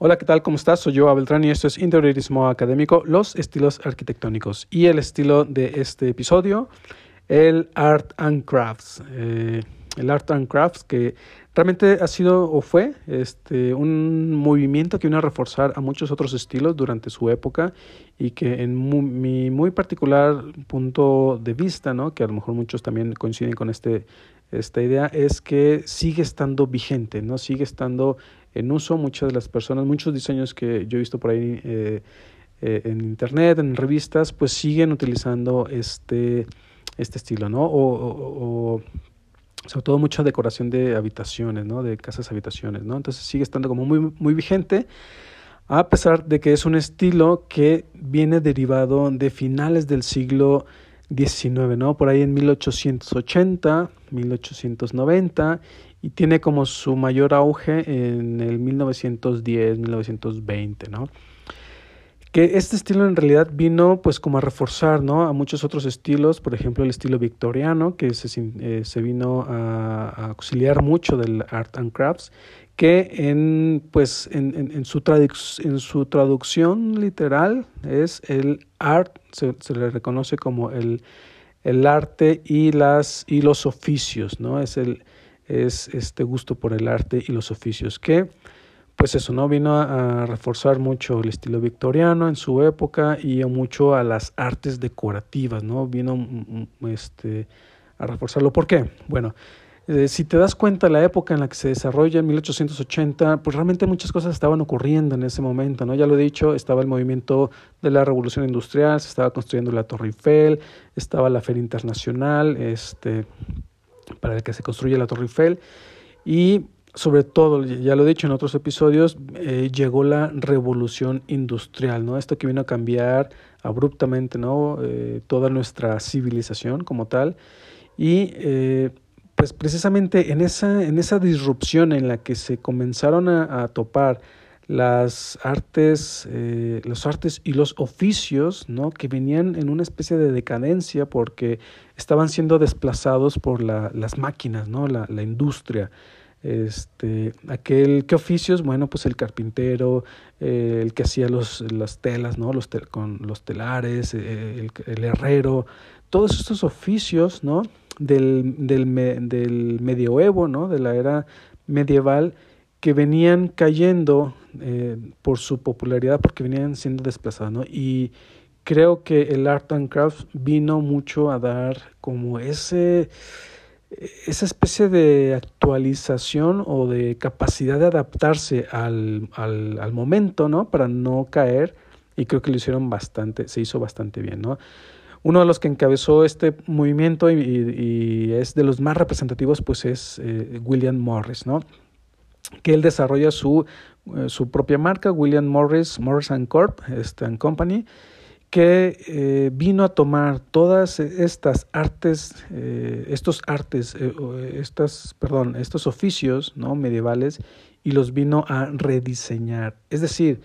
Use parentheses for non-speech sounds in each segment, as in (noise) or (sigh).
Hola, ¿qué tal? ¿Cómo estás? Soy yo, Beltrán, y esto es Interiorismo Académico, los estilos arquitectónicos. Y el estilo de este episodio, el Art and Crafts. Eh, el Art and Crafts que realmente ha sido o fue este, un movimiento que vino a reforzar a muchos otros estilos durante su época y que en mi muy particular punto de vista, ¿no? que a lo mejor muchos también coinciden con este, esta idea, es que sigue estando vigente, ¿no? sigue estando en uso. Muchas de las personas, muchos diseños que yo he visto por ahí eh, eh, en internet, en revistas, pues siguen utilizando este, este estilo, ¿no? O, o, sobre todo mucha decoración de habitaciones, ¿no? De casas habitaciones, ¿no? Entonces sigue estando como muy, muy vigente a pesar de que es un estilo que viene derivado de finales del siglo XIX, ¿no? Por ahí en 1880, 1890 y tiene como su mayor auge en el 1910, 1920, ¿no? Que este estilo en realidad vino pues como a reforzar, ¿no? A muchos otros estilos, por ejemplo el estilo victoriano, que se, eh, se vino a, auxiliar mucho del art and crafts, que en pues en, en, en su, en su traducción literal es el art, se, se le reconoce como el, el arte y, las, y los oficios, ¿no? Es el es este gusto por el arte y los oficios que pues eso no vino a, reforzar mucho el estilo victoriano en su época y mucho a las artes decorativas no vino mm, mm, este a reforzarlo. ¿por qué? bueno eh, si te das cuenta la época en la que se desarrolla en 1880 pues realmente muchas cosas estaban ocurriendo en ese momento no ya lo he dicho estaba el movimiento de la revolución industrial se estaba construyendo la Torre Eiffel estaba la Feria Internacional este para el que se construye la Torre Eiffel y sobre todo, ya lo he dicho en otros episodios, eh, llegó la revolución industrial, ¿no? Esto que vino a cambiar abruptamente, ¿no? Eh, toda nuestra civilización como tal. Y eh, pues precisamente en esa, en esa disrupción en la que se comenzaron a, a topar las artes, eh, los artes y los oficios, ¿no? que venían en una especie de decadencia porque estaban siendo desplazados por la, las máquinas, ¿no? la, industria. Este, aquel, ¿qué oficios? Bueno, pues el carpintero, eh, el que hacía los, las telas, ¿no? Los con los telares, eh, el, herrero, todos estos oficios, ¿no? Del, del, del medioevo, ¿no? De la era medieval, que venían cayendo eh, por su popularidad porque venían siendo desplazados, ¿no? Y creo que el Art and Crafts vino mucho a dar como ese esa especie de actualización o de capacidad de adaptarse al, al, al, momento, ¿no? Para no caer, y creo que lo hicieron bastante, se hizo bastante bien, ¿no? Uno de los que encabezó este movimiento y, y, y es de los más representativos, pues es eh, William Morris, ¿no? Que él desarrolla su, eh, su propia marca, William Morris, Morris Corp, este, Company, que eh, vino a tomar todas estas artes, eh, estos artes, estas, perdón, estos oficios ¿no? medievales y los vino a rediseñar. Es decir,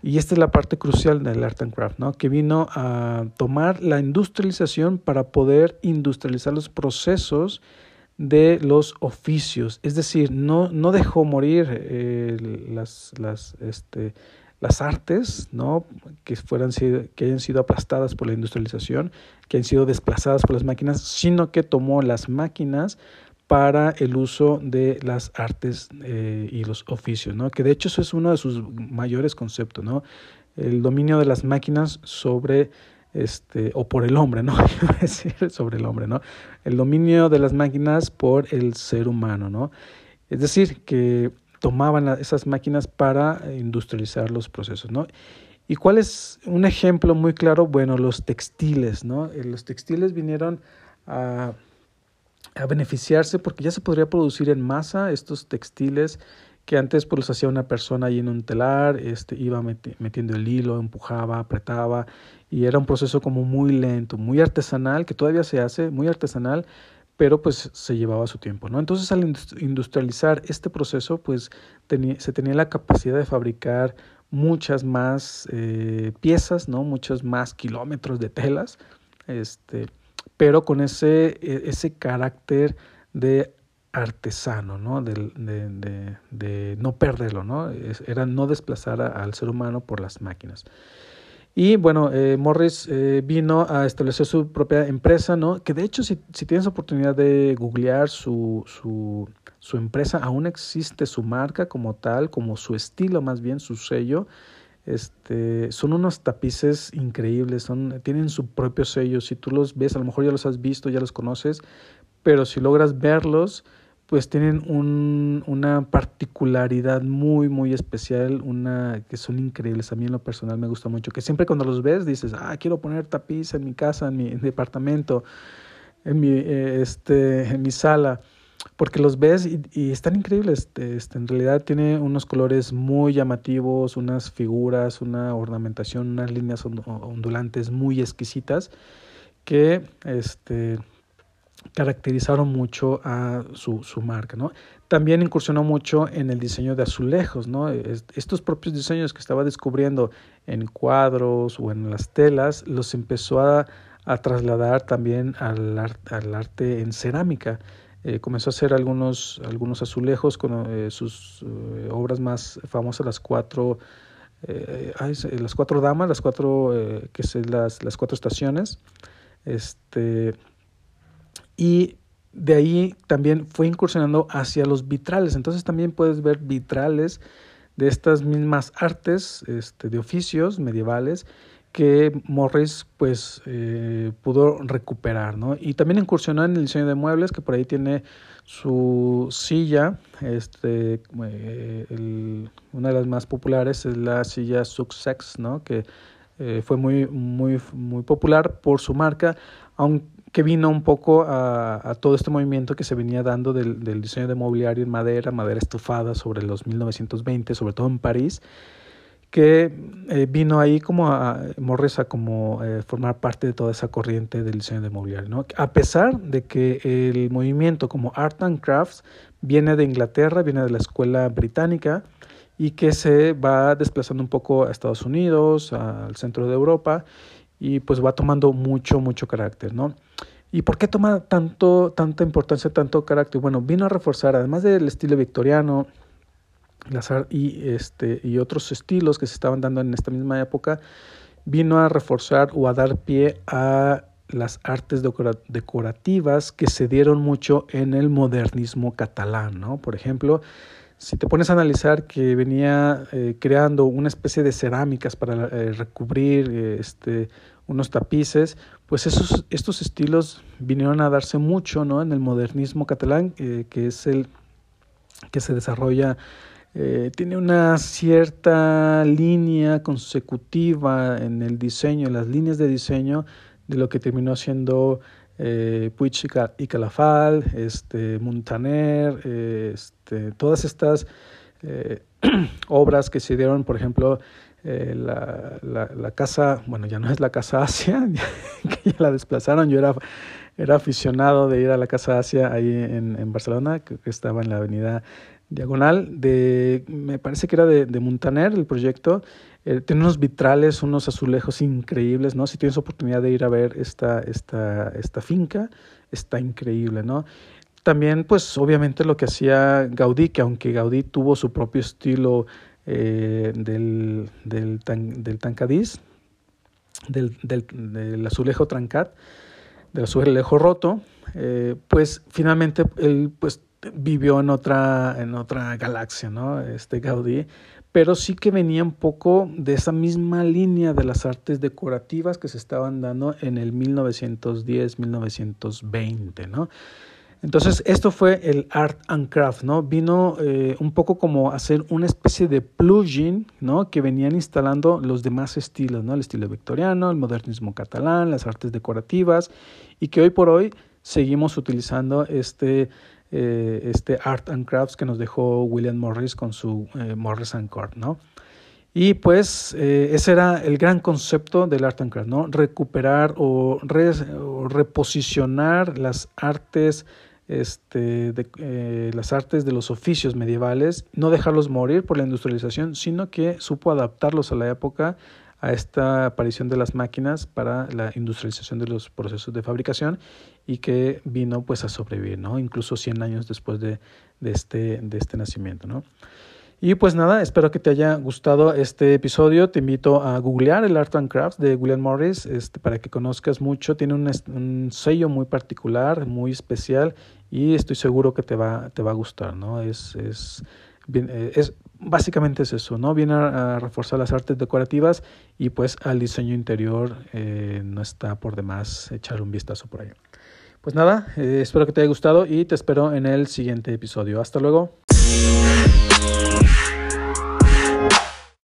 y esta es la parte crucial del art and craft, ¿no? que vino a tomar la industrialización para poder industrializar los procesos de los oficios, es decir, no, no dejó morir eh, las, las, este, las artes, ¿no? que, fueran, que hayan sido aplastadas por la industrialización, que hayan sido desplazadas por las máquinas, sino que tomó las máquinas para el uso de las artes eh, y los oficios, ¿no? que de hecho eso es uno de sus mayores conceptos, ¿no? el dominio de las máquinas sobre este, o por el hombre, ¿no? (laughs) decir sobre el hombre, ¿no? El dominio de las máquinas por el ser humano, ¿no? Es decir, que tomaban esas máquinas para industrializar los procesos, ¿no? ¿Y cuál es un ejemplo muy claro? Bueno, los textiles, ¿no? Eh, los textiles vinieron a, a beneficiarse porque ya se podría producir en masa estos textiles que antes pues los hacía una persona ahí en un telar, este, iba metiendo el hilo, empujaba, apretaba, y era un proceso como muy lento, muy artesanal, que todavía se hace, muy artesanal, pero pues se llevaba su tiempo, ¿no? Entonces al industrializar este proceso, pues se tenía la capacidad de fabricar muchas más eh, piezas, ¿no? Muchos más kilómetros de telas, este, pero con ese, e, ese carácter de artesano, ¿no? De, de, de, no perderlo, ¿no? Era no desplazar al ser humano por las máquinas. Y bueno, eh, Morris eh, vino a establecer su propia empresa, ¿no? Que de hecho, si, si tienes oportunidad de googlear su, su, su, empresa, aún existe su marca como tal, como su estilo más bien, su sello. Este, son unos tapices increíbles, son, tienen su propio sello. Si tú los ves, a lo mejor ya los has visto, ya los conoces, pero si logras verlos, pues tienen un, una particularidad muy, muy especial, una que son increíbles. A mí en lo personal me gusta mucho, que siempre cuando los ves dices, ah, quiero poner tapiz en mi casa, en mi departamento, en mi, eh, este, en mi sala, porque los ves y, están increíbles. Este, en realidad tiene unos colores muy llamativos, unas figuras, una ornamentación, unas líneas ondulantes muy exquisitas que, este, caracterizaron mucho a su, su, marca, ¿no? También incursionó mucho en el diseño de azulejos, ¿no? Estos propios diseños que estaba descubriendo en cuadros o en las telas, los empezó a, a trasladar también al, al, arte en cerámica. Eh, comenzó a hacer algunos, algunos azulejos con eh, sus eh, obras más famosas, las cuatro, las cuatro damas, las cuatro, que es las, las cuatro estaciones. Este, y de ahí también fue incursionando hacia los vitrales. Entonces también puedes ver vitrales de estas mismas artes este, de oficios medievales que Morris pues eh, pudo recuperar, ¿no? Y también incursionó en el diseño de muebles, que por ahí tiene su silla, este, eh, una de las más populares es la silla Sussex, ¿no? Que eh, fue muy, muy, muy popular por su marca, aunque que vino un poco a, todo este movimiento que se venía dando del, del, diseño de mobiliario en madera, madera estufada sobre los 1920, sobre todo en París, que eh, vino ahí como a Morris a como eh, formar parte de toda esa corriente del diseño de mobiliario. ¿no? A pesar de que el movimiento como Art and Crafts viene de Inglaterra, viene de la escuela británica, y que se va desplazando un poco a Estados Unidos, al centro de Europa, y pues va tomando mucho, mucho carácter, ¿no? ¿Y por qué toma tanto, tanta importancia, tanto carácter? Bueno, vino a reforzar, además del estilo victoriano y, este, y otros estilos que se estaban dando en esta misma época, vino a reforzar o a dar pie a las artes decorativas que se dieron mucho en el modernismo catalán, ¿no? Por ejemplo, si te pones a analizar que venía eh, creando una especie de cerámicas para eh, recubrir este, unos tapices, pues esos, estos estilos vinieron a darse mucho ¿no? en el modernismo catalán, eh, que es el que se desarrolla, eh, tiene una cierta línea consecutiva en el diseño, en las líneas de diseño de lo que terminó siendo eh, Puig y Calafal, este, Montaner, eh, este, todas estas (clears throat) obras que se dieron, por ejemplo, eh, la, la, la, casa, bueno, ya no es la Casa Asia, (laughs) que ya la desplazaron, yo era, era aficionado de ir a la Casa Asia ahí en, en Barcelona, que, estaba en la avenida Diagonal, de, me parece que era de, de Montaner el proyecto, eh, tiene unos vitrales, unos azulejos increíbles, ¿no? Si tienes oportunidad de ir a ver esta, esta, esta finca, está increíble, ¿no? También, pues, obviamente lo que hacía Gaudí, que aunque Gaudí tuvo su propio estilo eh, del, del, tan, del del, del, del, azulejo trancat, del azulejo roto, eh, pues finalmente él pues vivió en otra, en otra galaxia, ¿no? Este Gaudí, pero sí que venía un poco de esa misma línea de las artes decorativas que se estaban dando en el 1910-1920, ¿no? Entonces, esto fue el Art and Craft, ¿no? Vino eh, un poco como a ser una especie de plugin, ¿no? Que venían instalando los demás estilos, ¿no? El estilo victoriano, el modernismo catalán, las artes decorativas, y que hoy por hoy seguimos utilizando este, eh, este Art and Crafts que nos dejó William Morris con su eh, Morris and Court, ¿no? Y pues ese era el gran concepto del Art and Craft, ¿no? Recuperar o, o reposicionar las artes este, de, eh, las artes de los oficios medievales, no dejarlos morir por la industrialización, sino que supo adaptarlos a la época, a esta aparición de las máquinas para la industrialización de los procesos de fabricación y que vino pues a sobrevivir, ¿no? Incluso 100 años después de, de, este, de este nacimiento, ¿no? Y pues nada, espero que te haya gustado este episodio. Te invito a googlear el Art and Crafts de William Morris este, para que conozcas mucho. Tiene un, un, sello muy particular, muy especial y estoy seguro que te va, te va a gustar, ¿no? Es, es, eh, es básicamente es eso, ¿no? Viene a, a, reforzar las artes decorativas y pues al diseño interior eh, no está por demás echar un vistazo por ahí. Pues nada, eh, espero que te haya gustado y te espero en el siguiente episodio. Hasta luego.